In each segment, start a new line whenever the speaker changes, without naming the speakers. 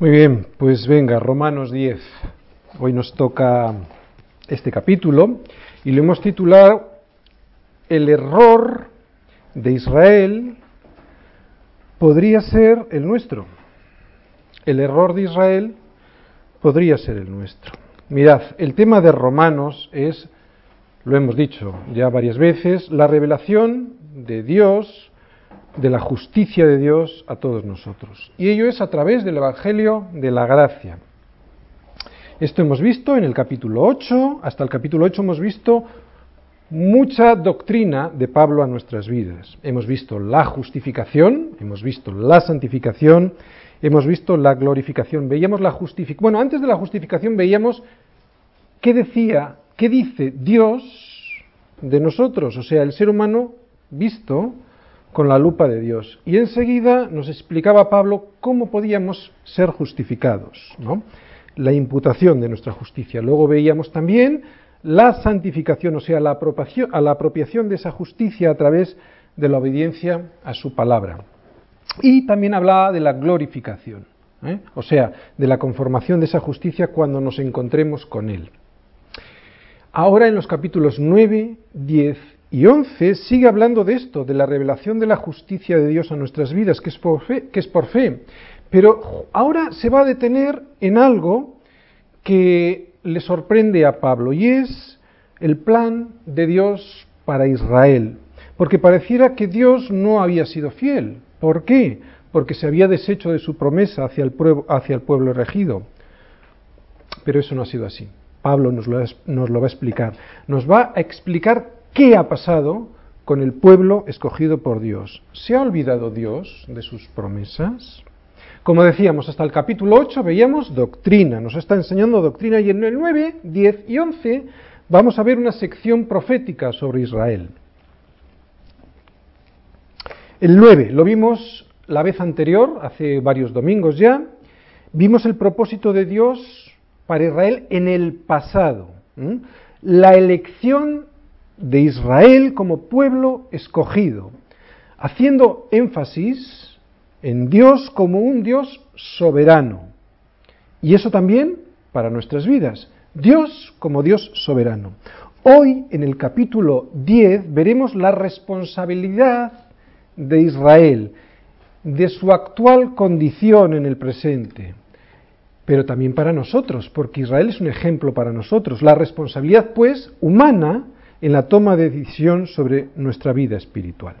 Muy bien, pues venga, Romanos 10. Hoy nos toca este capítulo y lo hemos titulado El error de Israel podría ser el nuestro. El error de Israel podría ser el nuestro. Mirad, el tema de Romanos es, lo hemos dicho ya varias veces, la revelación de Dios de la justicia de Dios a todos nosotros. Y ello es a través del Evangelio de la Gracia. Esto hemos visto en el capítulo 8, hasta el capítulo 8 hemos visto mucha doctrina de Pablo a nuestras vidas. Hemos visto la justificación, hemos visto la santificación, hemos visto la glorificación. Veíamos la justificación. Bueno, antes de la justificación veíamos qué decía, qué dice Dios de nosotros, o sea, el ser humano visto con la lupa de Dios. Y enseguida nos explicaba Pablo cómo podíamos ser justificados, ¿no? la imputación de nuestra justicia. Luego veíamos también la santificación, o sea, la apropiación, a la apropiación de esa justicia a través de la obediencia a su palabra. Y también hablaba de la glorificación, ¿eh? o sea, de la conformación de esa justicia cuando nos encontremos con Él. Ahora en los capítulos 9, 10 y 11 sigue hablando de esto, de la revelación de la justicia de Dios a nuestras vidas, que es por fe, que es por fe. Pero ahora se va a detener en algo que le sorprende a Pablo y es el plan de Dios para Israel. Porque pareciera que Dios no había sido fiel. ¿Por qué? Porque se había deshecho de su promesa hacia el pueblo, hacia el pueblo regido. Pero eso no ha sido así. Pablo nos lo, nos lo va a explicar. Nos va a explicar ¿Qué ha pasado con el pueblo escogido por Dios? ¿Se ha olvidado Dios de sus promesas? Como decíamos, hasta el capítulo 8 veíamos doctrina, nos está enseñando doctrina y en el 9, 10 y 11 vamos a ver una sección profética sobre Israel. El 9 lo vimos la vez anterior, hace varios domingos ya, vimos el propósito de Dios para Israel en el pasado, la elección de Israel como pueblo escogido, haciendo énfasis en Dios como un Dios soberano. Y eso también para nuestras vidas, Dios como Dios soberano. Hoy, en el capítulo 10, veremos la responsabilidad de Israel, de su actual condición en el presente, pero también para nosotros, porque Israel es un ejemplo para nosotros. La responsabilidad, pues, humana, en la toma de decisión sobre nuestra vida espiritual.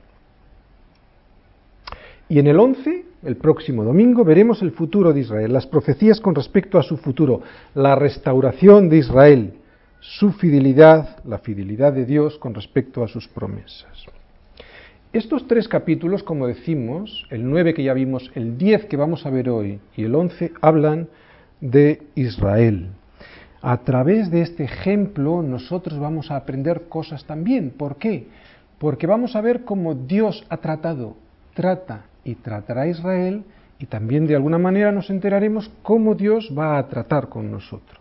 Y en el 11, el próximo domingo, veremos el futuro de Israel, las profecías con respecto a su futuro, la restauración de Israel, su fidelidad, la fidelidad de Dios con respecto a sus promesas. Estos tres capítulos, como decimos, el 9 que ya vimos, el 10 que vamos a ver hoy y el 11, hablan de Israel a través de este ejemplo nosotros vamos a aprender cosas también. ¿Por qué? Porque vamos a ver cómo Dios ha tratado, trata y tratará a Israel y también de alguna manera nos enteraremos cómo Dios va a tratar con nosotros.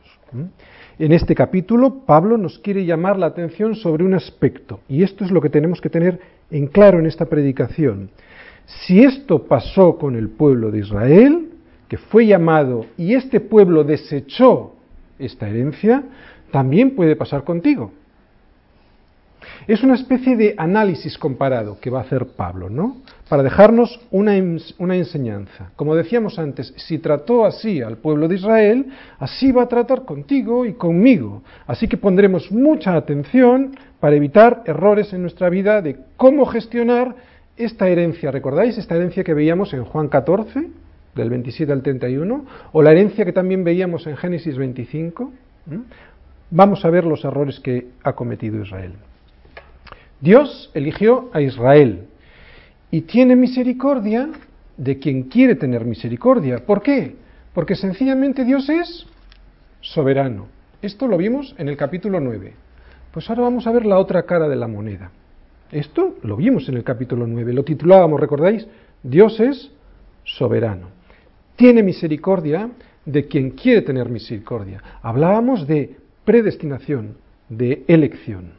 En este capítulo Pablo nos quiere llamar la atención sobre un aspecto y esto es lo que tenemos que tener en claro en esta predicación. Si esto pasó con el pueblo de Israel, que fue llamado y este pueblo desechó esta herencia, también puede pasar contigo. Es una especie de análisis comparado que va a hacer Pablo, ¿no? Para dejarnos una, una, enseñanza. Como decíamos antes, si trató así al pueblo de Israel, así va a tratar contigo y conmigo. Así que pondremos mucha atención para evitar errores en nuestra vida de cómo gestionar esta herencia. ¿Recordáis esta herencia que veíamos en Juan 14? Del 27 al 31, o la herencia que también veíamos en Génesis 25, vamos a ver los errores que ha cometido Israel. Dios eligió a Israel y tiene misericordia de quien quiere tener misericordia. ¿Por qué? Porque sencillamente Dios es soberano. Esto lo vimos en el capítulo 9. Pues ahora vamos a ver la otra cara de la moneda. Esto lo vimos en el capítulo 9, lo titulábamos, ¿recordáis? Dios es soberano tiene misericordia de quien quiere tener misericordia. Hablábamos de predestinación, de elección.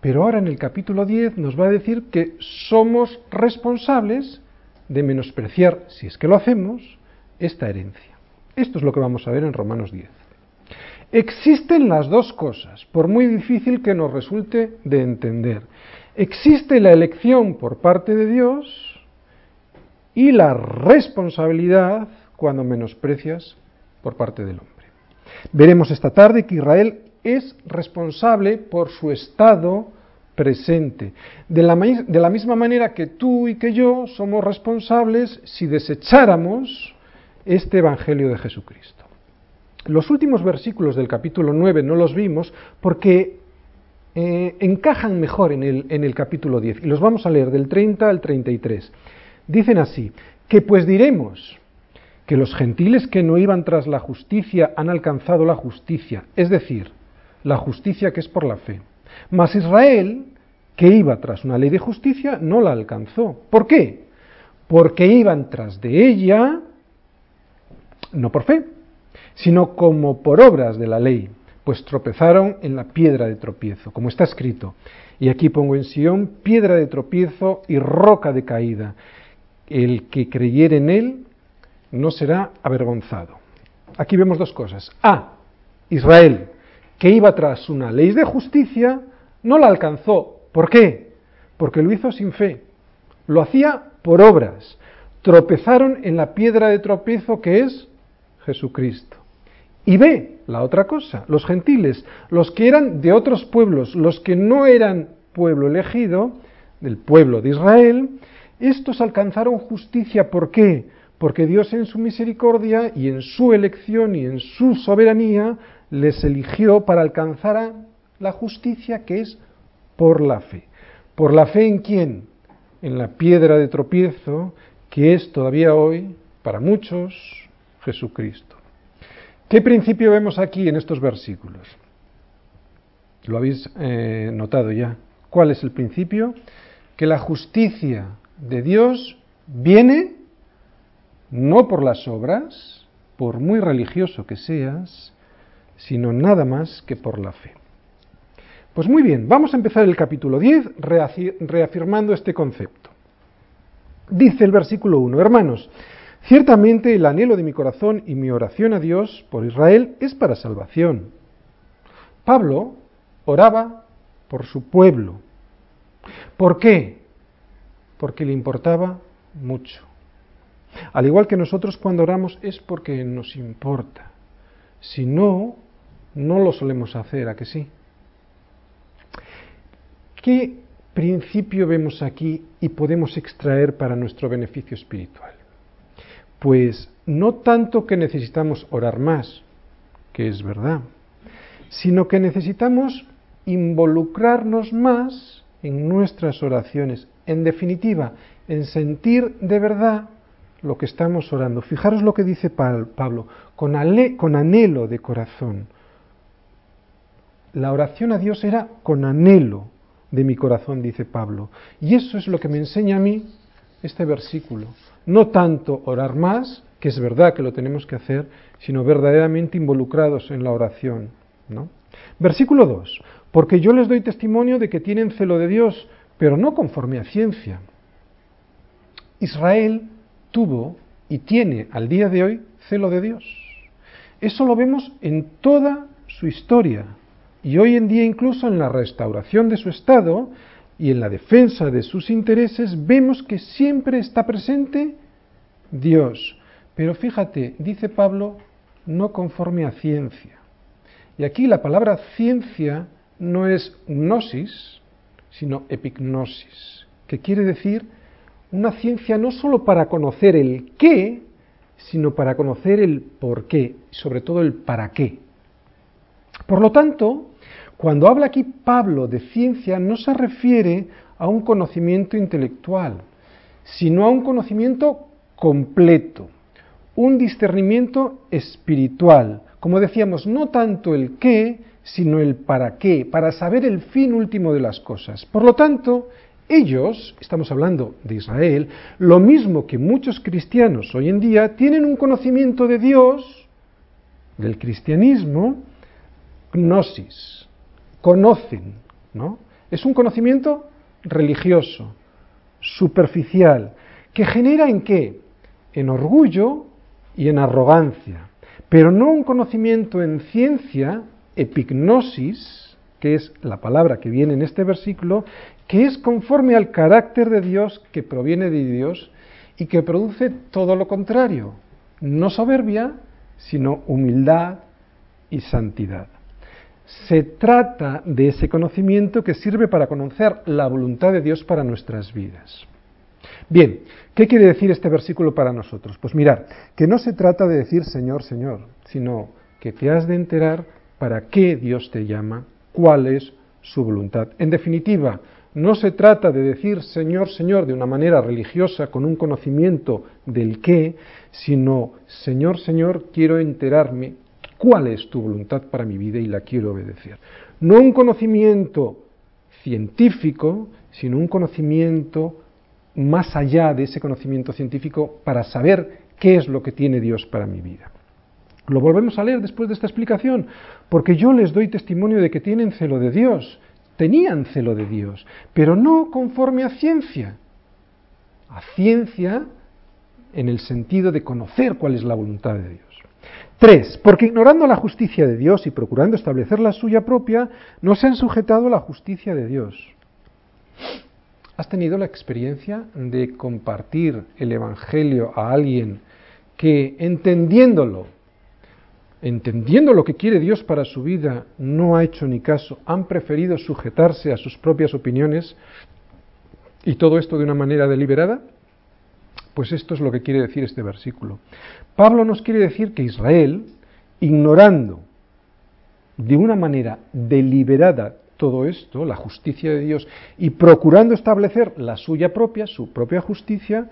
Pero ahora en el capítulo 10 nos va a decir que somos responsables de menospreciar, si es que lo hacemos, esta herencia. Esto es lo que vamos a ver en Romanos 10. Existen las dos cosas, por muy difícil que nos resulte de entender. Existe la elección por parte de Dios y la responsabilidad cuando menosprecias por parte del hombre. Veremos esta tarde que Israel es responsable por su estado presente. De la, de la, misma manera que tú y que yo somos responsables si desecháramos este Evangelio de Jesucristo. Los últimos versículos del capítulo 9 no los vimos porque eh, encajan mejor en el, en el capítulo 10 y los vamos a leer del 30 al 33. Dicen así, que pues diremos que los gentiles que no iban tras la justicia han alcanzado la justicia, es decir, la justicia que es por la fe. Mas Israel, que iba tras una ley de justicia, no la alcanzó. ¿Por qué? Porque iban tras de ella, no por fe, sino como por obras de la ley, pues tropezaron en la piedra de tropiezo, como está escrito. Y aquí pongo en Sion piedra de tropiezo y roca de caída. El que creyere en él no será avergonzado. Aquí vemos dos cosas. A. Israel, que iba tras una ley de justicia, no la alcanzó. ¿Por qué? Porque lo hizo sin fe. Lo hacía por obras. Tropezaron en la piedra de tropiezo que es Jesucristo. Y ve la otra cosa, los gentiles, los que eran de otros pueblos, los que no eran pueblo elegido, del pueblo de Israel, estos alcanzaron justicia. ¿Por qué? Porque Dios en su misericordia y en su elección y en su soberanía les eligió para alcanzar la justicia que es por la fe. ¿Por la fe en quién? En la piedra de tropiezo que es todavía hoy, para muchos, Jesucristo. ¿Qué principio vemos aquí en estos versículos? Lo habéis eh, notado ya. ¿Cuál es el principio? Que la justicia de Dios viene no por las obras, por muy religioso que seas, sino nada más que por la fe. Pues muy bien, vamos a empezar el capítulo 10 reafirmando este concepto. Dice el versículo 1, hermanos, Ciertamente el anhelo de mi corazón y mi oración a Dios por Israel es para salvación. Pablo oraba por su pueblo. ¿Por qué? Porque le importaba mucho. Al igual que nosotros cuando oramos es porque nos importa. Si no, no lo solemos hacer, ¿a que sí? ¿Qué principio vemos aquí y podemos extraer para nuestro beneficio espiritual? Pues no tanto que necesitamos orar más, que es verdad, sino que necesitamos involucrarnos más en nuestras oraciones, en definitiva, en sentir de verdad lo que estamos orando. Fijaros lo que dice Pablo, con, con anhelo de corazón. La oración a Dios era con anhelo de mi corazón, dice Pablo. Y eso es lo que me enseña a mí este versículo. No tanto orar más, que es verdad que lo tenemos que hacer, sino verdaderamente involucrados en la oración. ¿no? Versículo 2. Porque yo les doy testimonio de que tienen celo de Dios, pero no conforme a ciencia. Israel tuvo y tiene al día de hoy celo de Dios. Eso lo vemos en toda su historia y hoy en día incluso en la restauración de su estado y en la defensa de sus intereses vemos que siempre está presente Dios. Pero fíjate, dice Pablo, no conforme a ciencia. Y aquí la palabra ciencia no es gnosis, sino epignosis, que quiere decir una ciencia no sólo para conocer el qué, sino para conocer el por qué, sobre todo el para qué. Por lo tanto, cuando habla aquí Pablo de ciencia, no se refiere a un conocimiento intelectual, sino a un conocimiento completo, un discernimiento espiritual. Como decíamos, no tanto el qué, sino el para qué, para saber el fin último de las cosas. Por lo tanto, ellos, estamos hablando de Israel, lo mismo que muchos cristianos hoy en día, tienen un conocimiento de Dios, del cristianismo, gnosis, conocen, ¿no? Es un conocimiento religioso, superficial, que genera en qué? En orgullo, y en arrogancia, pero no un conocimiento en ciencia, epignosis, que es la palabra que viene en este versículo, que es conforme al carácter de Dios que proviene de Dios y que produce todo lo contrario, no soberbia, sino humildad y santidad. Se trata de ese conocimiento que sirve para conocer la voluntad de Dios para nuestras vidas. Bien, ¿qué quiere decir este versículo para nosotros? Pues mirar, que no se trata de decir Señor, Señor, sino que te has de enterar para qué Dios te llama, cuál es su voluntad. En definitiva, no se trata de decir Señor, Señor de una manera religiosa con un conocimiento del qué, sino Señor, Señor, quiero enterarme cuál es tu voluntad para mi vida y la quiero obedecer. No un conocimiento científico, sino un conocimiento más allá de ese conocimiento científico para saber qué es lo que tiene Dios para mi vida. Lo volvemos a leer después de esta explicación, porque yo les doy testimonio de que tienen celo de Dios, tenían celo de Dios, pero no conforme a ciencia. A ciencia en el sentido de conocer cuál es la voluntad de Dios. Tres, porque ignorando la justicia de Dios y procurando establecer la suya propia, no se han sujetado a la justicia de Dios. ¿Has tenido la experiencia de compartir el Evangelio a alguien que entendiéndolo, entendiendo lo que quiere Dios para su vida, no ha hecho ni caso, han preferido sujetarse a sus propias opiniones y todo esto de una manera deliberada? Pues esto es lo que quiere decir este versículo. Pablo nos quiere decir que Israel, ignorando de una manera deliberada todo esto, la justicia de Dios, y procurando establecer la suya propia, su propia justicia,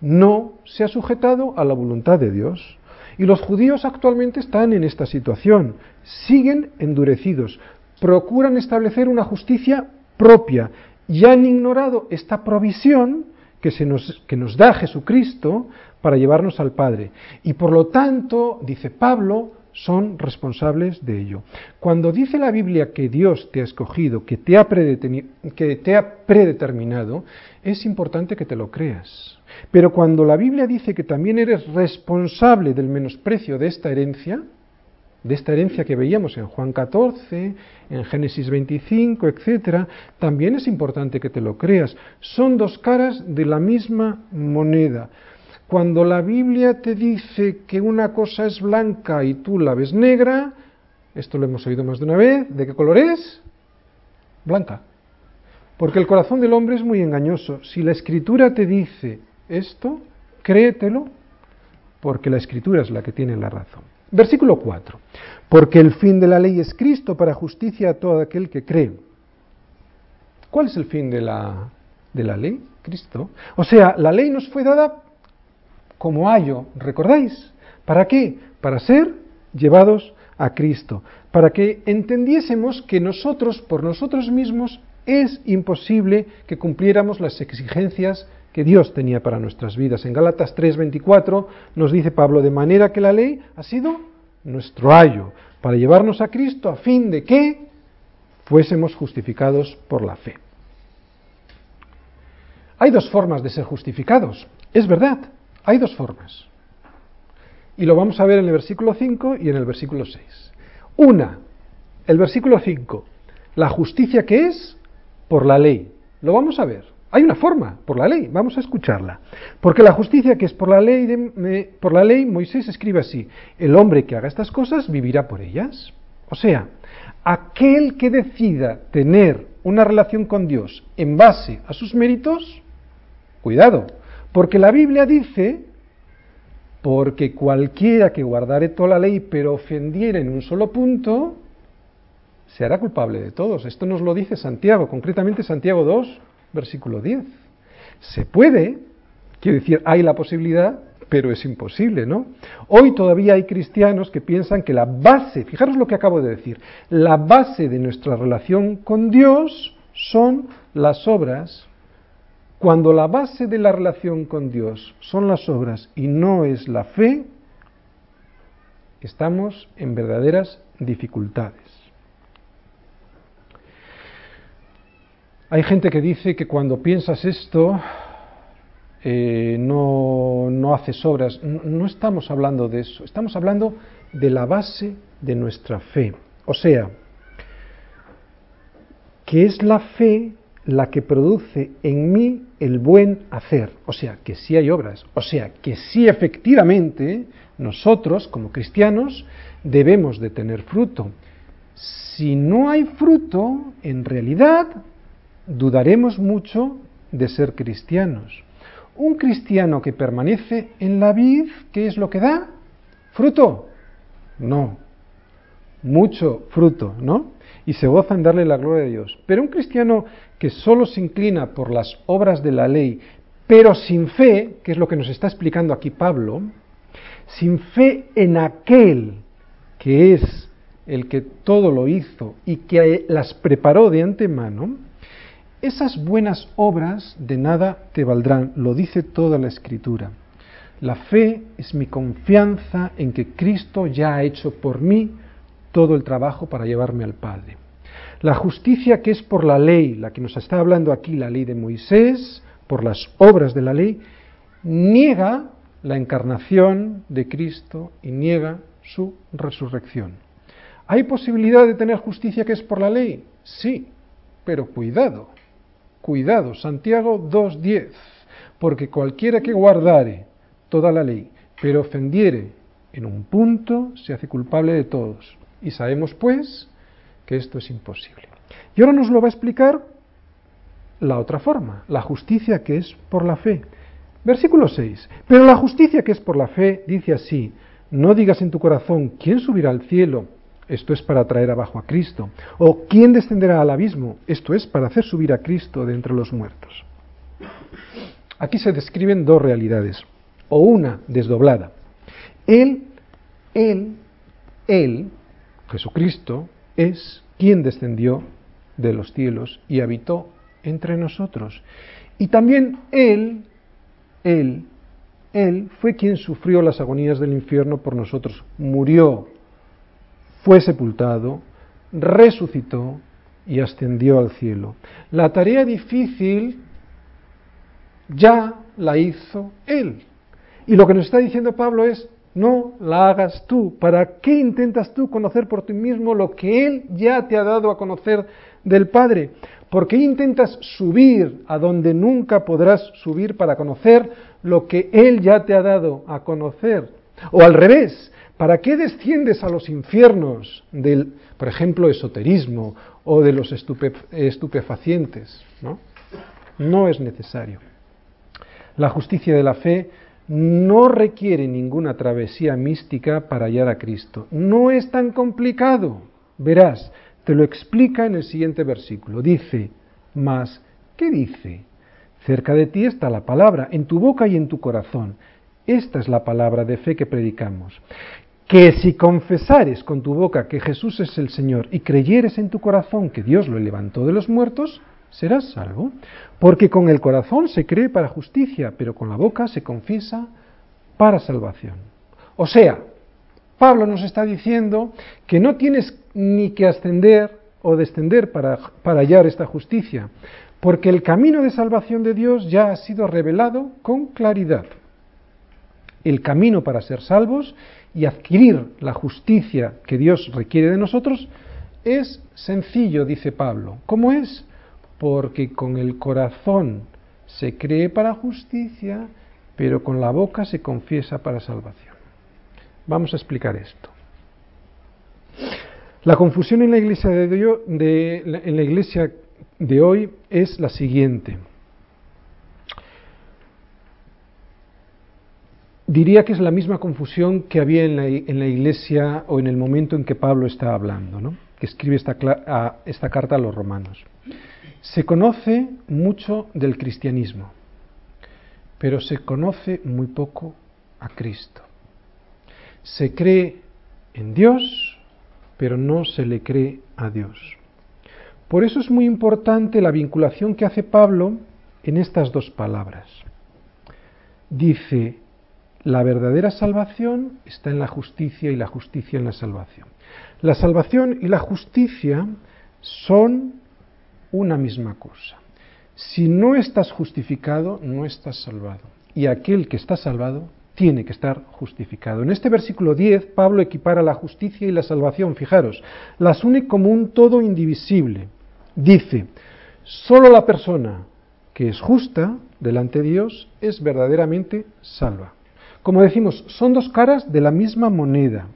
no se ha sujetado a la voluntad de Dios. Y los judíos actualmente están en esta situación, siguen endurecidos, procuran establecer una justicia propia y han ignorado esta provisión que, se nos, que nos da Jesucristo para llevarnos al Padre. Y por lo tanto, dice Pablo, son responsables de ello. Cuando dice la Biblia que Dios te ha escogido, que te ha, que te ha predeterminado, es importante que te lo creas. Pero cuando la Biblia dice que también eres responsable del menosprecio de esta herencia, de esta herencia que veíamos en Juan 14, en Génesis 25, etc., también es importante que te lo creas. Son dos caras de la misma moneda. Cuando la Biblia te dice que una cosa es blanca y tú la ves negra, esto lo hemos oído más de una vez, ¿de qué color es? Blanca. Porque el corazón del hombre es muy engañoso. Si la escritura te dice esto, créetelo, porque la escritura es la que tiene la razón. Versículo 4. Porque el fin de la ley es Cristo para justicia a todo aquel que cree. ¿Cuál es el fin de la, de la ley? Cristo. O sea, la ley nos fue dada como ayo, ¿recordáis? ¿Para qué? Para ser llevados a Cristo, para que entendiésemos que nosotros, por nosotros mismos, es imposible que cumpliéramos las exigencias que Dios tenía para nuestras vidas. En Gálatas 3:24 nos dice Pablo, de manera que la ley ha sido nuestro ayo para llevarnos a Cristo a fin de que fuésemos justificados por la fe. Hay dos formas de ser justificados, es verdad, hay dos formas. Y lo vamos a ver en el versículo 5 y en el versículo 6. Una, el versículo 5, la justicia que es por la ley. Lo vamos a ver. Hay una forma, por la ley, vamos a escucharla. Porque la justicia que es por la ley, de, por la ley, Moisés escribe así, el hombre que haga estas cosas vivirá por ellas. O sea, aquel que decida tener una relación con Dios en base a sus méritos, cuidado, porque la Biblia dice, porque cualquiera que guardare toda la ley pero ofendiera en un solo punto, se hará culpable de todos. Esto nos lo dice Santiago, concretamente Santiago 2, versículo 10. Se puede, quiero decir, hay la posibilidad, pero es imposible, ¿no? Hoy todavía hay cristianos que piensan que la base, fijaros lo que acabo de decir, la base de nuestra relación con Dios son las obras. Cuando la base de la relación con Dios son las obras y no es la fe, estamos en verdaderas dificultades. Hay gente que dice que cuando piensas esto, eh, no, no haces obras, no estamos hablando de eso, estamos hablando de la base de nuestra fe. O sea, que es la fe la que produce en mí el buen hacer. O sea, que sí hay obras. O sea, que sí efectivamente nosotros, como cristianos, debemos de tener fruto. Si no hay fruto, en realidad dudaremos mucho de ser cristianos. Un cristiano que permanece en la vid, ¿qué es lo que da? ¿Fruto? No. Mucho fruto, ¿no? Y se goza en darle la gloria a Dios. Pero un cristiano que solo se inclina por las obras de la ley, pero sin fe, que es lo que nos está explicando aquí Pablo, sin fe en aquel que es el que todo lo hizo y que las preparó de antemano, esas buenas obras de nada te valdrán, lo dice toda la escritura. La fe es mi confianza en que Cristo ya ha hecho por mí todo el trabajo para llevarme al Padre. La justicia que es por la ley, la que nos está hablando aquí, la ley de Moisés, por las obras de la ley, niega la encarnación de Cristo y niega su resurrección. ¿Hay posibilidad de tener justicia que es por la ley? Sí, pero cuidado, cuidado, Santiago 2.10, porque cualquiera que guardare toda la ley, pero ofendiere en un punto, se hace culpable de todos. Y sabemos, pues, que esto es imposible. Y ahora nos lo va a explicar la otra forma, la justicia que es por la fe. Versículo 6. Pero la justicia que es por la fe dice así, no digas en tu corazón, ¿quién subirá al cielo? Esto es para traer abajo a Cristo. O ¿quién descenderá al abismo? Esto es para hacer subir a Cristo de entre los muertos. Aquí se describen dos realidades, o una desdoblada. Él, Él, Él, Jesucristo, es quien descendió de los cielos y habitó entre nosotros. Y también Él él, Él fue quien sufrió las agonías del infierno por nosotros, murió, fue sepultado, resucitó y ascendió al cielo. La tarea difícil ya la hizo Él. Y lo que nos está diciendo Pablo es, no la hagas tú. ¿Para qué intentas tú conocer por ti mismo lo que Él ya te ha dado a conocer del Padre? ¿Por qué intentas subir a donde nunca podrás subir para conocer lo que Él ya te ha dado a conocer? O al revés, ¿para qué desciendes a los infiernos del, por ejemplo, esoterismo o de los estupefacientes? ¿no? no es necesario. La justicia de la fe no requiere ninguna travesía mística para hallar a Cristo. No es tan complicado. Verás, te lo explica en el siguiente versículo. Dice, mas, ¿qué dice? Cerca de ti está la palabra, en tu boca y en tu corazón. Esta es la palabra de fe que predicamos. Que si confesares con tu boca que Jesús es el Señor y creyeres en tu corazón que Dios lo levantó de los muertos, serás salvo. Porque con el corazón se cree para justicia, pero con la boca se confiesa para salvación. O sea, Pablo nos está diciendo que no tienes ni que ascender o descender para, para hallar esta justicia, porque el camino de salvación de Dios ya ha sido revelado con claridad. El camino para ser salvos y adquirir la justicia que Dios requiere de nosotros es sencillo, dice Pablo. ¿Cómo es? Porque con el corazón se cree para justicia, pero con la boca se confiesa para salvación. Vamos a explicar esto. La confusión en la iglesia de, en la iglesia de hoy es la siguiente. Diría que es la misma confusión que había en la, iglesia o en el momento en que Pablo está hablando, ¿no? que escribe esta carta a los romanos. Se conoce mucho del cristianismo, pero se conoce muy poco a Cristo. Se cree en Dios, pero no se le cree a Dios. Por eso es muy importante la vinculación que hace Pablo en estas dos palabras. Dice, la verdadera salvación está en la justicia y la justicia en la salvación. La salvación y la justicia son una misma cosa. Si no estás justificado, no estás salvado. y aquel que está salvado tiene que estar justificado. En este versículo 10, Pablo equipara la justicia y la salvación, fijaros, las une como un todo indivisible. Dice, solo la persona que es justa delante de Dios es verdaderamente salva. Como decimos, son dos caras de la misma moneda.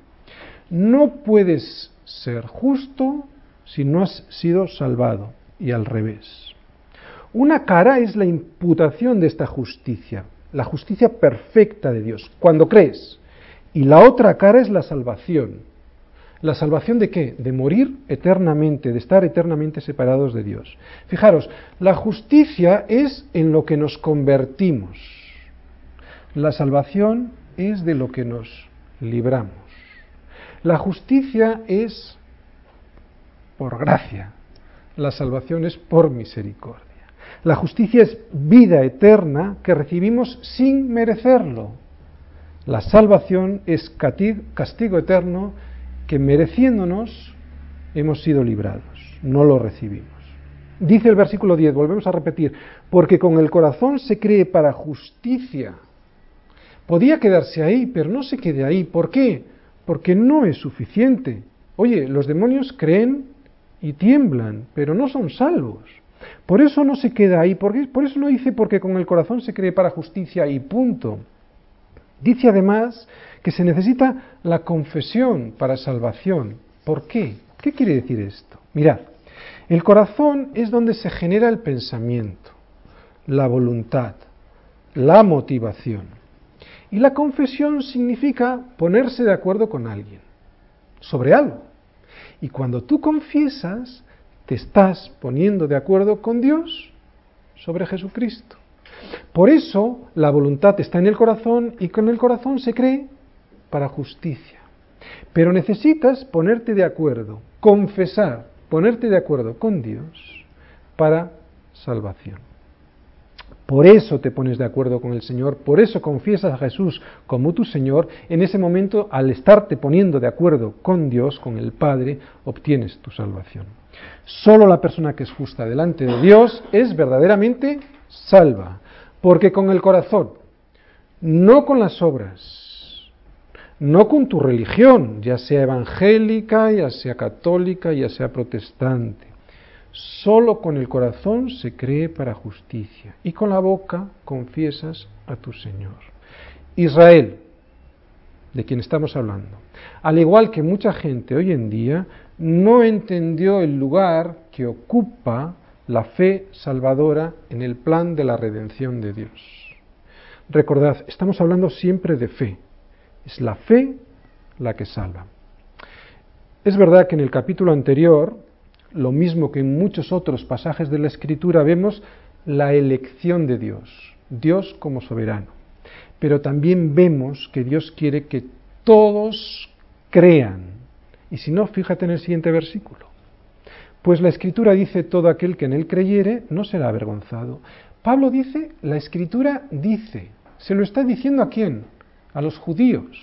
No puedes ser justo si no has sido salvado, y al revés. Una cara es la imputación de esta justicia, la justicia perfecta de Dios, cuando crees. Y la otra cara es la salvación. ¿La salvación de qué? De morir eternamente, de estar eternamente separados de Dios. Fijaros, la justicia es en lo que nos convertimos. La salvación es de lo que nos libramos. La justicia es por gracia. La salvación es por misericordia. La justicia es vida eterna que recibimos sin merecerlo. La salvación es castigo eterno que mereciéndonos hemos sido librados, no lo recibimos. Dice el versículo 10, volvemos a repetir, porque con el corazón se cree para justicia. Podía quedarse ahí, pero no se quede ahí. ¿Por qué? Porque no es suficiente. Oye, los demonios creen y tiemblan, pero no son salvos. Por eso no se queda ahí, porque, por eso no dice porque con el corazón se cree para justicia y punto. Dice además que se necesita la confesión para salvación. ¿Por qué? ¿Qué quiere decir esto? Mirad, el corazón es donde se genera el pensamiento, la voluntad, la motivación. Y la confesión significa ponerse de acuerdo con alguien, sobre algo. Y cuando tú confiesas, te estás poniendo de acuerdo con Dios sobre Jesucristo. Por eso la voluntad está en el corazón y con el corazón se cree para justicia. Pero necesitas ponerte de acuerdo, confesar, ponerte de acuerdo con Dios para salvación. Por eso te pones de acuerdo con el Señor, por eso confiesas a Jesús como tu Señor. En ese momento, al estarte poniendo de acuerdo con Dios, con el Padre, obtienes tu salvación. Solo la persona que es justa delante de Dios es verdaderamente salva, porque con el corazón, no con las obras, no con tu religión, ya sea evangélica, ya sea católica, ya sea protestante. Solo con el corazón se cree para justicia y con la boca confiesas a tu Señor. Israel, de quien estamos hablando, al igual que mucha gente hoy en día, no entendió el lugar que ocupa la fe salvadora en el plan de la redención de Dios. Recordad, estamos hablando siempre de fe. Es la fe la que salva. Es verdad que en el capítulo anterior, lo mismo que en muchos otros pasajes de la Escritura, vemos la elección de Dios, Dios como soberano. Pero también vemos que Dios quiere que todos crean y si no, fíjate en el siguiente versículo. Pues la escritura dice, todo aquel que en él creyere no será avergonzado. Pablo dice, la escritura dice, se lo está diciendo a quién? A los judíos.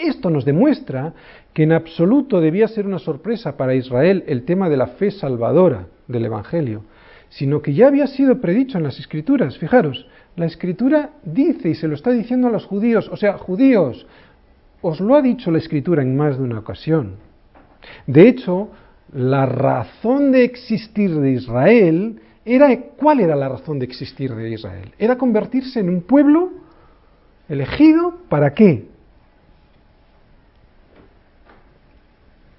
Esto nos demuestra que en absoluto debía ser una sorpresa para Israel el tema de la fe salvadora del Evangelio, sino que ya había sido predicho en las escrituras. Fijaros, la escritura dice y se lo está diciendo a los judíos, o sea, judíos, os lo ha dicho la escritura en más de una ocasión. De hecho, la razón de existir de Israel era ¿cuál era la razón de existir de Israel? Era convertirse en un pueblo elegido para qué?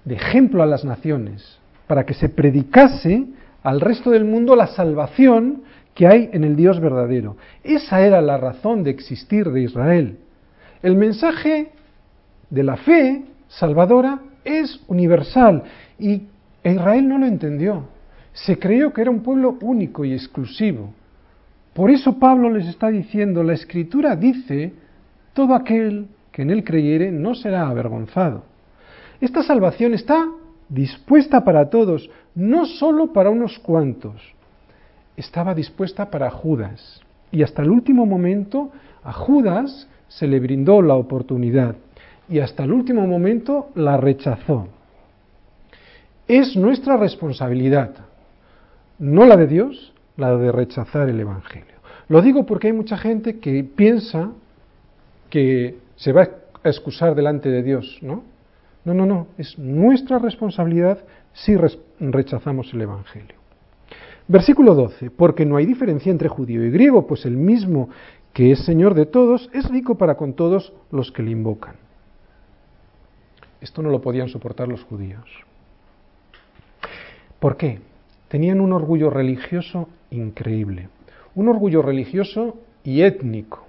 De ejemplo a las naciones, para que se predicase al resto del mundo la salvación que hay en el Dios verdadero. Esa era la razón de existir de Israel. El mensaje de la fe salvadora es universal y Israel no lo entendió. Se creyó que era un pueblo único y exclusivo. Por eso Pablo les está diciendo, la escritura dice, todo aquel que en él creyere no será avergonzado. Esta salvación está dispuesta para todos, no solo para unos cuantos. Estaba dispuesta para Judas. Y hasta el último momento a Judas se le brindó la oportunidad y hasta el último momento la rechazó. Es nuestra responsabilidad, no la de Dios, la de rechazar el Evangelio. Lo digo porque hay mucha gente que piensa que se va a excusar delante de Dios, ¿no? No, no, no, es nuestra responsabilidad si rechazamos el Evangelio. Versículo 12, porque no hay diferencia entre judío y griego, pues el mismo que es Señor de todos es rico para con todos los que le invocan. Esto no lo podían soportar los judíos. ¿Por qué? Tenían un orgullo religioso increíble, un orgullo religioso y étnico.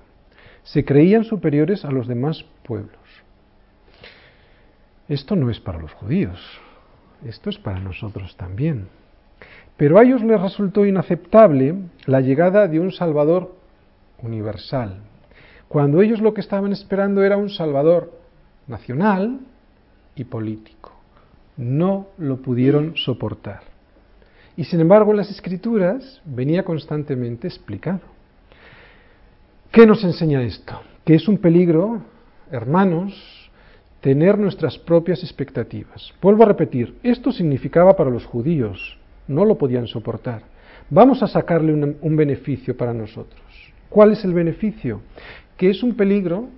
Se creían superiores a los demás pueblos. Esto no es para los judíos, esto es para nosotros también. Pero a ellos les resultó inaceptable la llegada de un Salvador universal, cuando ellos lo que estaban esperando era un Salvador nacional y político. No lo pudieron soportar. Y sin embargo en las escrituras venía constantemente explicado. ¿Qué nos enseña esto? Que es un peligro, hermanos, tener nuestras propias expectativas. Vuelvo a repetir, esto significaba para los judíos, no lo podían soportar. Vamos a sacarle un, beneficio para nosotros. ¿Cuál es el beneficio? Que es un peligro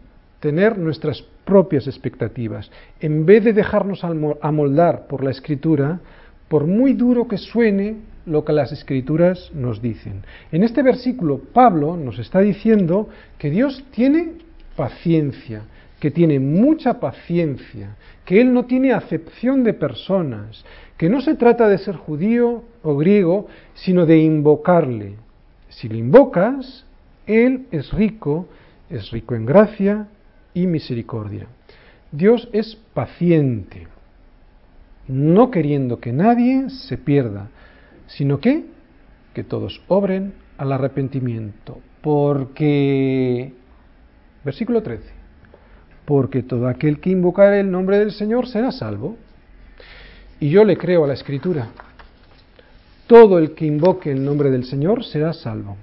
tener nuestras propias expectativas. En vez de dejarnos amoldar por la escritura, por muy duro que suene lo que las escrituras nos dicen. En este versículo Pablo nos está diciendo que Dios tiene paciencia, que tiene mucha paciencia, que Él no tiene acepción de personas, que no se trata de ser judío o griego, sino de invocarle. Si le invocas, Él es rico, es rico en gracia y misericordia. Dios es paciente, no queriendo que nadie se pierda, sino que, que todos obren al arrepentimiento. Porque, versículo 13, porque todo aquel que invocare el nombre del Señor será salvo. Y yo le creo a la Escritura. Todo el que invoque el nombre del Señor será salvo.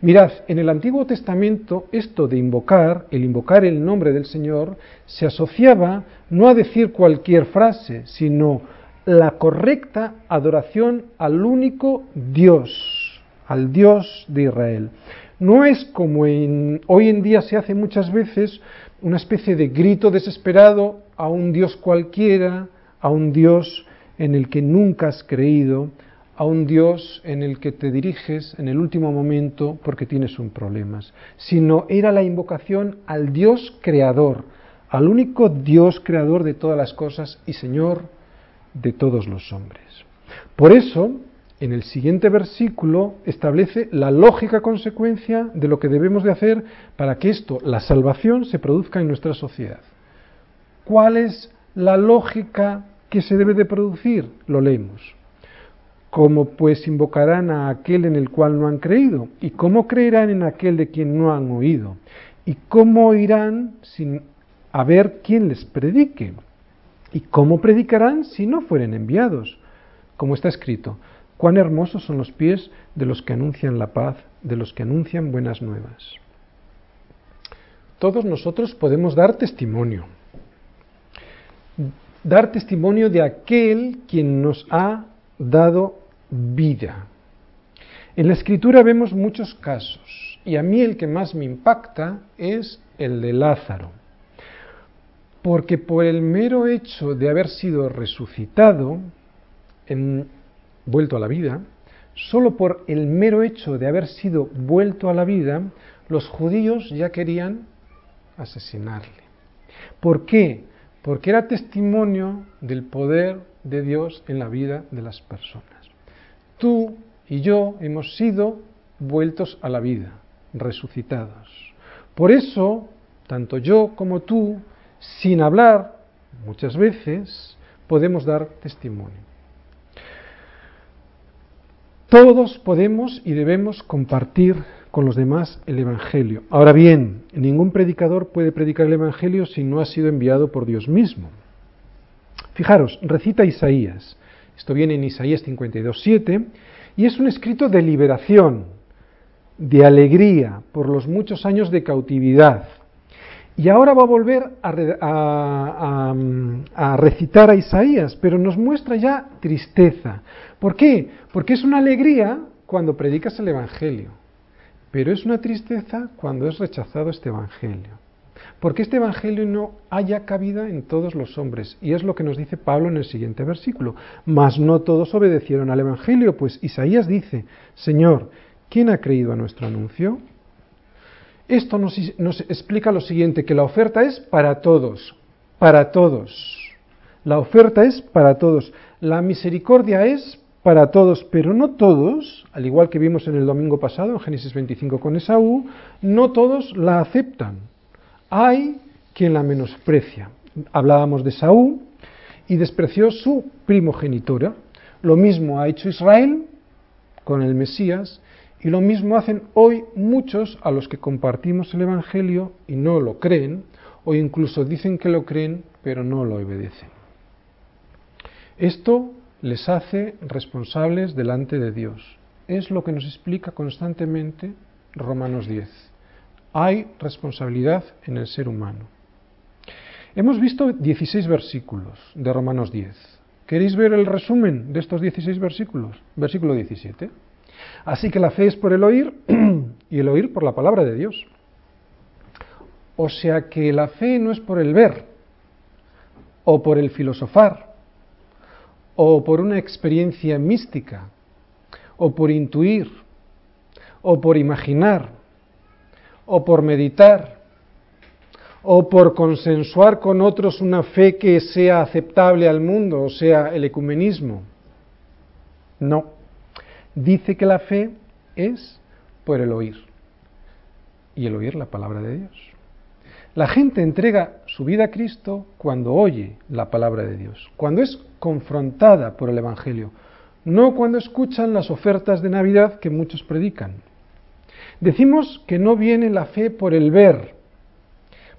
Mirad, en el Antiguo Testamento esto de invocar, el invocar el nombre del Señor, se asociaba no a decir cualquier frase, sino la correcta adoración al único Dios, al Dios de Israel. No es como hoy en día se hace muchas veces una especie de grito desesperado a un Dios cualquiera, a un Dios en el que nunca has creído, a un Dios en el que te diriges en el último momento porque tienes un problema, sino era la invocación al Dios creador, al único Dios creador de todas las cosas y Señor de todos los hombres. Por eso, en el siguiente versículo establece la lógica consecuencia de lo que debemos de hacer para que esto, la salvación, se produzca en nuestra sociedad. ¿Cuál es la lógica que se debe de producir? Lo leemos. ¿Cómo pues invocarán a aquel en el cual no han creído? ¿Y cómo creerán en aquel de quien no han oído? ¿Y cómo irán sin a ver quién les predique? ¿Y cómo predicarán si no fueren enviados? Como está escrito, Cuán hermosos son los pies de los que anuncian la paz, de los que anuncian buenas nuevas. Todos nosotros podemos dar testimonio, dar testimonio de aquel quien nos ha dado vida. En la escritura vemos muchos casos y a mí el que más me impacta es el de Lázaro, porque por el mero hecho de haber sido resucitado, en vuelto a la vida, solo por el mero hecho de haber sido vuelto a la vida, los judíos ya querían asesinarle. ¿Por qué? Porque era testimonio del poder de Dios en la vida de las personas. Tú y yo hemos sido vueltos a la vida, resucitados. Por eso, tanto yo como tú, sin hablar, muchas veces, podemos dar testimonio. Todos podemos y debemos compartir con los demás el Evangelio. Ahora bien, ningún predicador puede predicar el Evangelio si no ha sido enviado por Dios mismo. Fijaros, recita Isaías. Esto viene en Isaías 52.7 y es un escrito de liberación, de alegría por los muchos años de cautividad. Y ahora va a volver a, recitar a Isaías, pero nos muestra ya tristeza. ¿Por qué? Porque es una alegría cuando predicas el Evangelio. pero es una tristeza cuando es rechazado este Evangelio. Porque este Evangelio no haya cabida en todos los hombres. Y es lo que nos dice Pablo en el siguiente versículo. Mas no todos obedecieron al Evangelio, pues Isaías dice, Señor, ¿quién ha creído a nuestro anuncio? Esto nos, explica lo siguiente, que la oferta es para todos, para todos. La oferta es para todos. La misericordia es para todos, pero no todos, al igual que vimos en el domingo pasado, en Génesis 25 con Esaú, no todos la aceptan. Hay quien la menosprecia. Hablábamos de Esaú y despreció su primogenitura. Lo mismo ha hecho Israel con el Mesías y lo mismo hacen hoy muchos a los que compartimos el Evangelio y no lo creen, o incluso dicen que lo creen, pero no lo obedecen. Esto les hace responsables delante de Dios. Es lo que nos explica constantemente Romanos 10. Hay responsabilidad en el ser humano. Hemos visto 16 versículos de Romanos 10. ¿Queréis ver el resumen de estos 16 versículos? Versículo 17. Así que la fe es por el oír y el oír por la palabra de Dios. O sea que la fe no es por el ver o por el filosofar o por una experiencia mística o por intuir o por imaginar o por meditar o por consensuar con otros una fe que sea aceptable al mundo, o sea, el ecumenismo. No dice que la fe es por el oír. Y el oír la palabra de Dios. La gente entrega su vida a Cristo cuando oye la palabra de Dios, cuando es confrontada por el Evangelio, no cuando escuchan las ofertas de Navidad que muchos predican. Decimos que no viene la fe por el ver,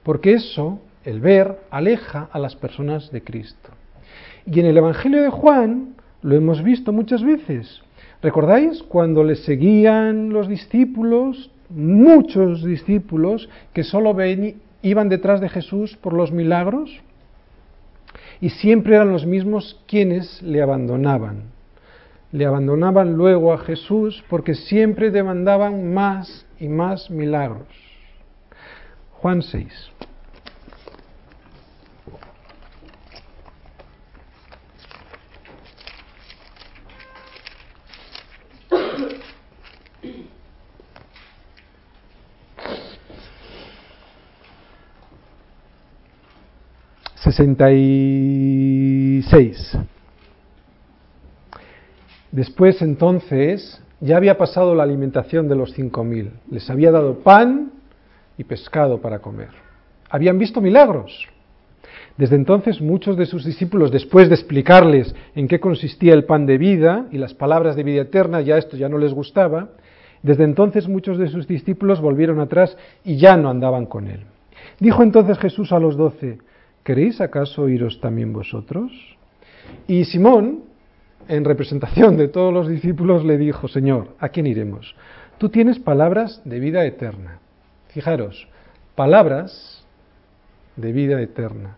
porque eso, el ver, aleja a las personas de Cristo. Y en el Evangelio de Juan lo hemos visto muchas veces. ¿Recordáis cuando le seguían los discípulos, muchos discípulos que solo iban detrás de Jesús por los milagros? Y siempre eran los mismos quienes le abandonaban. Le abandonaban luego a Jesús porque siempre demandaban más y más milagros. Juan 6. 66. Después entonces ya había pasado la alimentación de los cinco mil. Les había dado pan y pescado para comer. Habían visto milagros. Desde entonces muchos de sus discípulos, después de explicarles en qué consistía el pan de vida y las palabras de vida eterna, ya esto ya no les gustaba, desde entonces muchos de sus discípulos volvieron atrás y ya no andaban con él. Dijo entonces Jesús a los doce, ¿queréis acaso iros también vosotros? Y Simón, en representación de todos los discípulos, le dijo, Señor, ¿a quién iremos? Tú tienes palabras de vida eterna. Fijaros, palabras de vida eterna.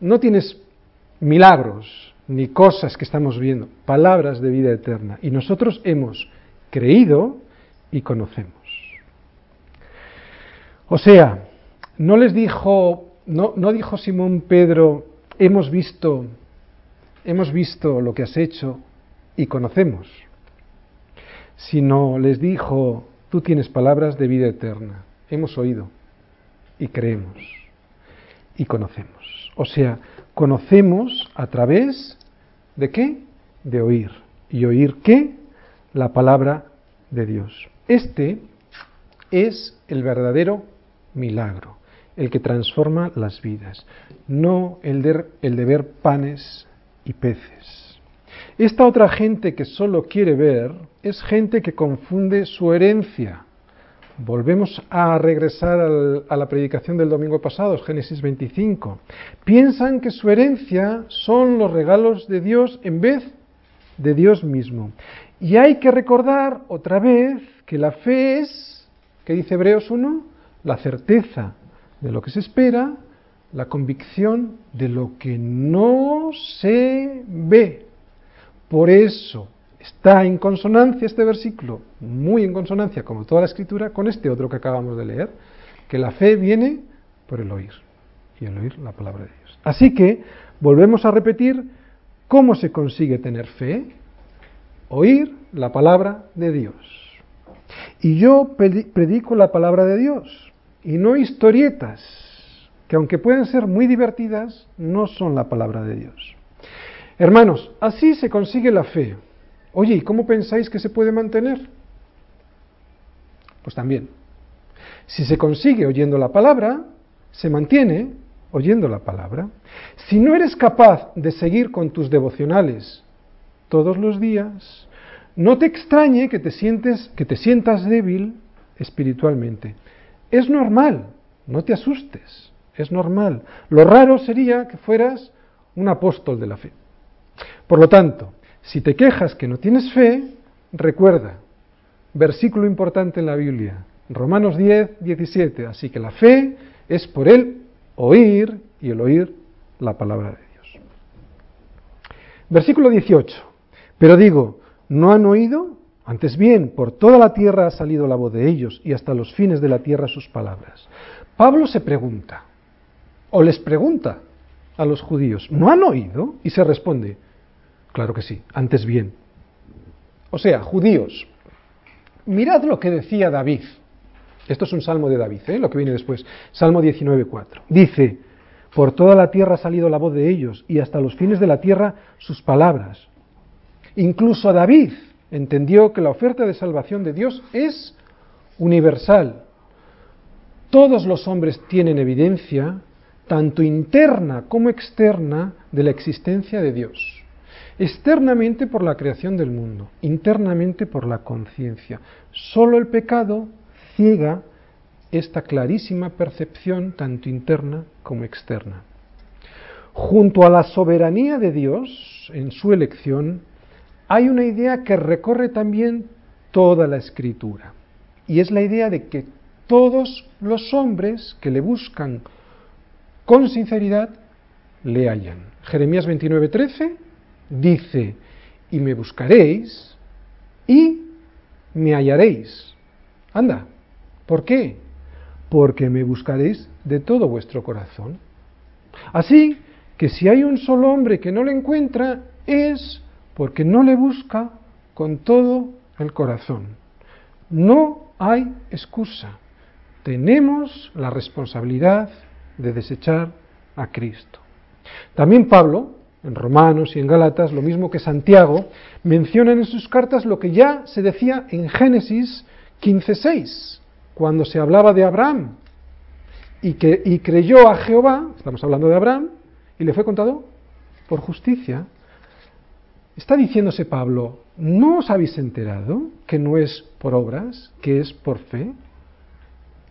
No tienes milagros ni cosas que estamos viendo, palabras de vida eterna. Y nosotros hemos creído y conocemos. O sea, no les dijo no, dijo Simón Pedro, hemos visto, hemos visto lo que has hecho y conocemos, sino les dijo, tú tienes palabras de vida eterna, hemos oído y creemos y conocemos. O sea, conocemos a través de qué? De oír. ¿Y oír qué? La palabra de Dios. Este es el verdadero milagro el que transforma las vidas, no el de, ver panes y peces. Esta otra gente que solo quiere ver es gente que confunde su herencia. Volvemos a regresar a la predicación del domingo pasado, Génesis 25. Piensan que su herencia son los regalos de Dios en vez de Dios mismo. Y hay que recordar otra vez que la fe es, ¿qué dice Hebreos 1? La certeza de lo que se espera, la convicción de lo que no se ve. Por eso Está en consonancia este versículo, muy en consonancia, como toda la escritura, con este otro que acabamos de leer, que la fe viene por el oír, y el oír la palabra de Dios. Así que volvemos a repetir cómo se consigue tener fe, oír la palabra de Dios. Y yo predico la palabra de Dios, y no historietas, que aunque pueden ser muy divertidas, no son la palabra de Dios. Hermanos, así se consigue la fe. Oye, ¿y cómo pensáis que se puede mantener? Pues también. Si se consigue oyendo la palabra, se mantiene oyendo la palabra. Si no eres capaz de seguir con tus devocionales todos los días, no te extrañe que te, sientes, que te sientas débil espiritualmente. Es normal, no te asustes, es normal. Lo raro sería que fueras un apóstol de la fe. Por lo tanto, si te quejas que no tienes fe, recuerda, versículo importante en la Biblia, Romanos 10, 17, así que la fe es por el oír y el oír la palabra de Dios. Versículo 18, pero digo, ¿no han oído? Antes bien, por toda la tierra ha salido la voz de ellos y hasta los fines de la tierra sus palabras. Pablo se pregunta, o les pregunta a los judíos, ¿no han oído? Y se responde, Claro que sí, antes bien. O sea, judíos, mirad lo que decía David. Esto es un salmo de David, ¿eh? lo que viene después. Salmo 19.4. Dice, por toda la tierra ha salido la voz de ellos y hasta los fines de la tierra sus palabras. Incluso David entendió que la oferta de salvación de Dios es universal. Todos los hombres tienen evidencia, tanto interna como externa, de la existencia de Dios externamente por la creación del mundo, internamente por la conciencia. Solo el pecado ciega esta clarísima percepción tanto interna como externa. Junto a la soberanía de Dios en su elección, hay una idea que recorre también toda la escritura, y es la idea de que todos los hombres que le buscan con sinceridad le hallan. Jeremías 29:13 dice, y me buscaréis y me hallaréis. Anda, ¿por qué? Porque me buscaréis de todo vuestro corazón. Así que si hay un solo hombre que no le encuentra, es porque no le busca con todo el corazón. No hay excusa. Tenemos la responsabilidad de desechar a Cristo. También Pablo en Romanos y en Gálatas, lo mismo que Santiago, mencionan en sus cartas lo que ya se decía en Génesis 15.6, cuando se hablaba de Abraham, y, que, y creyó a Jehová, estamos hablando de Abraham, y le fue contado por justicia. Está diciéndose Pablo, ¿no os habéis enterado que no es por obras, que es por fe?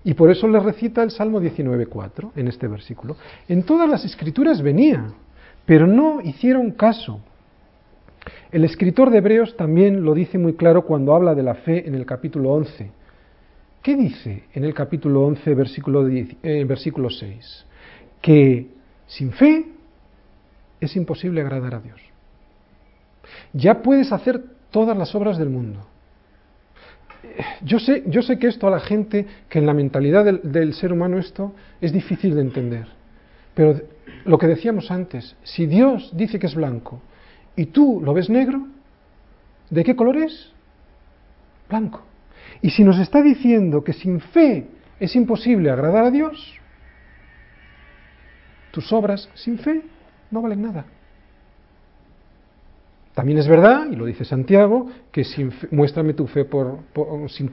Y por eso le recita el Salmo 19.4 en este versículo. En todas las escrituras venía pero no hicieron caso. El escritor de Hebreos también lo dice muy claro cuando habla de la fe en el capítulo 11. ¿Qué dice en el capítulo 11, versículo, eh, versículo 6? Que sin fe es imposible agradar a Dios. Ya puedes hacer todas las obras del mundo. Yo sé, yo sé que esto a la gente, que en la mentalidad del ser humano esto es difícil de entender. Pero lo que decíamos antes, si Dios dice que es blanco y tú lo ves negro, ¿de qué color es? Blanco. Y si nos está diciendo que sin fe es imposible agradar a Dios, tus obras sin fe no valen nada. También es verdad, y lo dice Santiago, que sin muéstrame tu fe por, sin,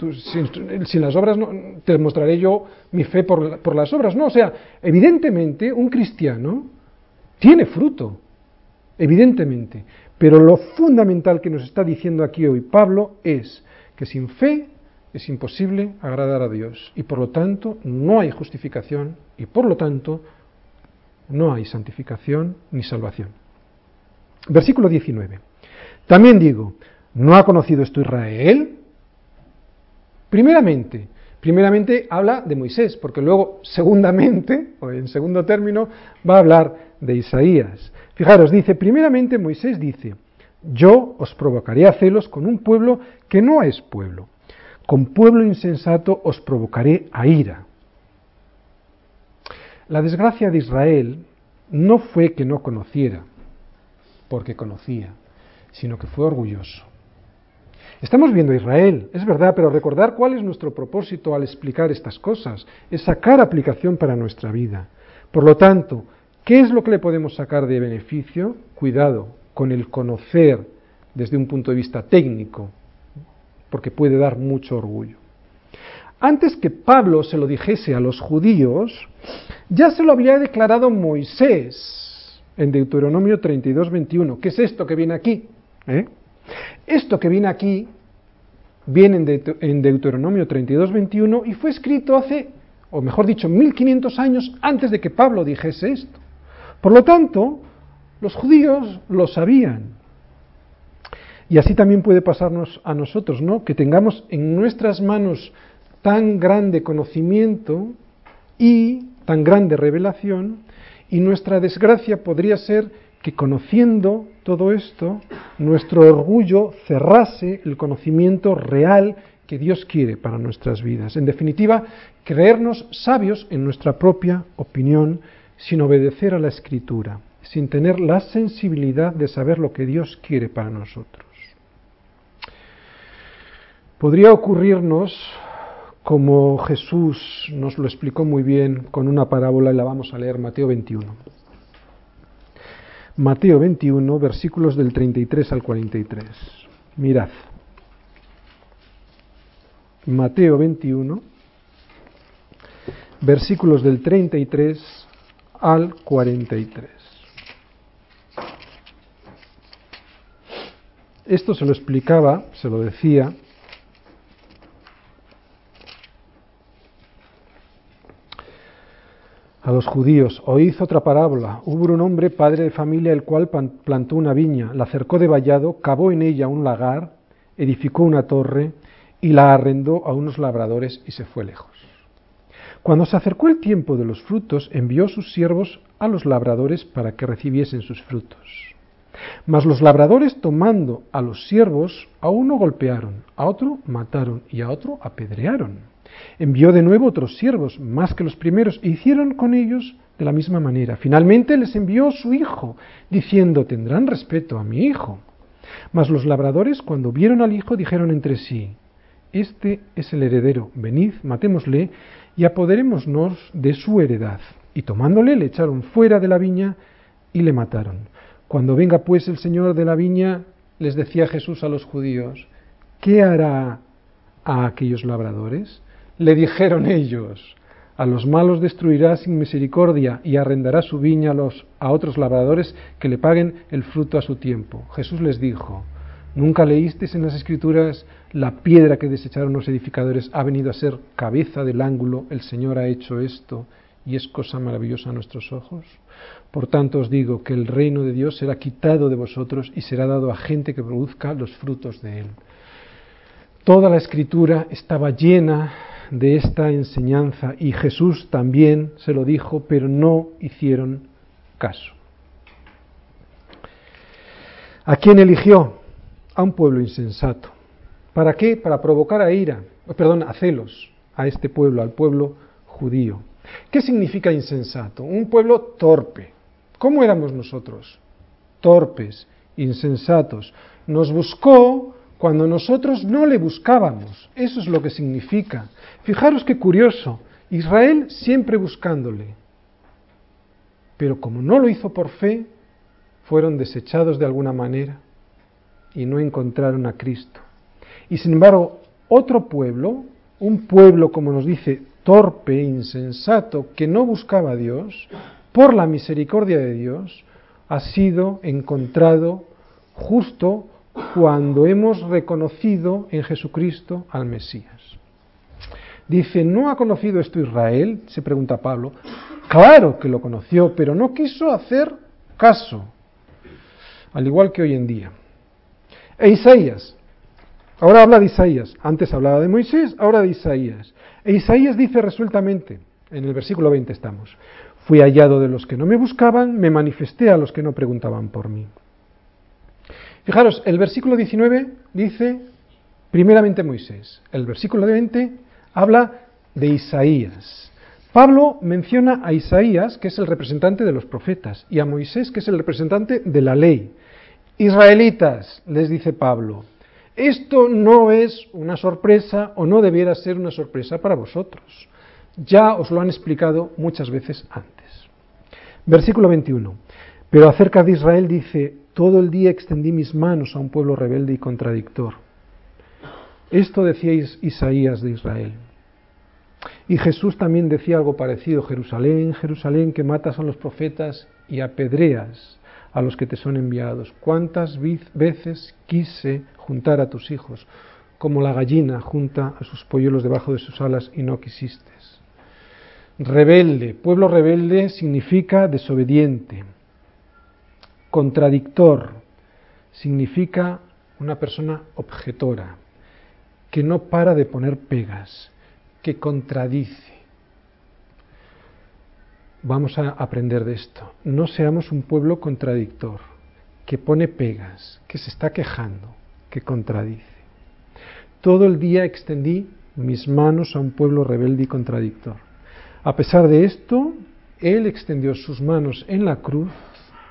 sin, las obras, no, te mostraré yo mi fe por, por las obras. No, o sea, evidentemente un cristiano tiene fruto, evidentemente. Pero lo fundamental que nos está diciendo aquí hoy Pablo es que sin fe es imposible agradar a Dios y por lo tanto no hay justificación y por lo tanto no hay santificación ni salvación. Versículo 19. También digo, ¿no ha conocido esto Israel? Primeramente, primeramente habla de Moisés, porque luego, segundamente, o en segundo término, va a hablar de Isaías. Fijaros, dice, primeramente Moisés dice, Yo os provocaré a celos con un pueblo que no es pueblo. Con pueblo insensato os provocaré a ira. La desgracia de Israel no fue que no conociera, porque conocía, sino que fue orgulloso. Estamos viendo a Israel, es verdad, pero recordar cuál es nuestro propósito al explicar estas cosas, es sacar aplicación para nuestra vida. Por lo tanto, ¿qué es lo que le podemos sacar de beneficio? Cuidado con el conocer desde un punto de vista técnico, porque puede dar mucho orgullo. Antes que Pablo se lo dijese a los judíos, ya se lo había declarado Moisés en Deuteronomio 32, 21. ¿Qué es esto que viene aquí? ¿Eh? Esto que viene aquí viene en Deuteronomio 32, 21 y fue escrito hace, o mejor dicho, 1500 años antes de que Pablo dijese esto. Por lo tanto, los judíos lo sabían. Y así también puede pasarnos a nosotros, ¿no? Que tengamos en nuestras manos tan grande conocimiento y tan grande revelación, y nuestra desgracia podría ser que conociendo todo esto, nuestro orgullo cerrase el conocimiento real que Dios quiere para nuestras vidas. En definitiva, creernos sabios en nuestra propia opinión sin obedecer a la escritura, sin tener la sensibilidad de saber lo que Dios quiere para nosotros. Podría ocurrirnos como Jesús nos lo explicó muy bien con una parábola y la vamos a leer Mateo 21. Mateo 21, versículos del 33 al 43. Mirad. Mateo 21, versículos del 33 al 43. Esto se lo explicaba, se lo decía a los judíos, oíd otra parábola. Hubo un hombre, padre de familia, el cual plantó una viña, la cercó de vallado, cavó en ella un lagar, edificó una torre y la arrendó a unos labradores y se fue lejos. Cuando se acercó el tiempo de los frutos, envió sus siervos a los labradores para que recibiesen sus frutos. Mas los labradores, tomando a los siervos, a uno golpearon, a otro mataron y a otro apedrearon. Envió de nuevo otros siervos, más que los primeros, e hicieron con ellos de la misma manera. Finalmente les envió su hijo, diciendo, tendrán respeto a mi hijo. Mas los labradores, cuando vieron al hijo, dijeron entre sí, Este es el heredero, venid, matémosle, y apoderémonos de su heredad. Y tomándole, le echaron fuera de la viña y le mataron. Cuando venga pues el Señor de la viña, les decía Jesús a los judíos, ¿qué hará a aquellos labradores? Le dijeron ellos, a los malos destruirá sin misericordia y arrendará su viña a, los, a otros labradores que le paguen el fruto a su tiempo. Jesús les dijo, ¿nunca leísteis en las escrituras la piedra que desecharon los edificadores ha venido a ser cabeza del ángulo? El Señor ha hecho esto y es cosa maravillosa a nuestros ojos. Por tanto os digo que el reino de Dios será quitado de vosotros y será dado a gente que produzca los frutos de él. Toda la escritura estaba llena de esta enseñanza y Jesús también se lo dijo, pero no hicieron caso. ¿A quién eligió? A un pueblo insensato. ¿Para qué? Para provocar a ira, perdón, a celos a este pueblo, al pueblo judío. ¿Qué significa insensato? Un pueblo torpe. ¿Cómo éramos nosotros? Torpes, insensatos. Nos buscó cuando nosotros no le buscábamos. Eso es lo que significa. Fijaros qué curioso. Israel siempre buscándole. Pero como no lo hizo por fe, fueron desechados de alguna manera y no encontraron a Cristo. Y sin embargo, otro pueblo, un pueblo, como nos dice, torpe, insensato, que no buscaba a Dios, por la misericordia de Dios, ha sido encontrado justo cuando hemos reconocido en Jesucristo al Mesías. Dice, ¿no ha conocido esto Israel? Se pregunta Pablo. Claro que lo conoció, pero no quiso hacer caso, al igual que hoy en día. E Isaías, ahora habla de Isaías, antes hablaba de Moisés, ahora de Isaías. E Isaías dice resueltamente, en el versículo 20 estamos, fui hallado de los que no me buscaban, me manifesté a los que no preguntaban por mí. Fijaros, el versículo 19 dice, primeramente Moisés. El versículo 20 habla de Isaías. Pablo menciona a Isaías, que es el representante de los profetas, y a Moisés, que es el representante de la ley. Israelitas, les dice Pablo, esto no es una sorpresa o no debiera ser una sorpresa para vosotros. Ya os lo han explicado muchas veces antes. Versículo 21. Pero acerca de Israel dice, todo el día extendí mis manos a un pueblo rebelde y contradictor. Esto decía Isaías de Israel. Y Jesús también decía algo parecido, Jerusalén, Jerusalén, que matas a los profetas y apedreas a los que te son enviados. ¿Cuántas veces quise juntar a tus hijos, como la gallina junta a sus polluelos debajo de sus alas y no quisiste? Rebelde, pueblo rebelde significa desobediente. Contradictor significa una persona objetora, que no para de poner pegas, que contradice. Vamos a aprender de esto. No seamos un pueblo contradictor, que pone pegas, que se está quejando, que contradice. Todo el día extendí mis manos a un pueblo rebelde y contradictor. A pesar de esto, Él extendió sus manos en la cruz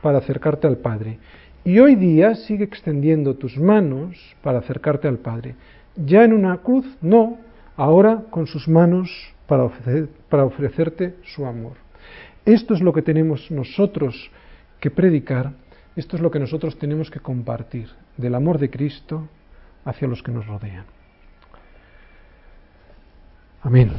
para acercarte al Padre. Y hoy día sigue extendiendo tus manos para acercarte al Padre. Ya en una cruz, no, ahora con sus manos para, ofrecerte su amor. Esto es lo que tenemos nosotros que predicar, esto es lo que nosotros tenemos que compartir, del amor de Cristo hacia los que nos rodean. Amén.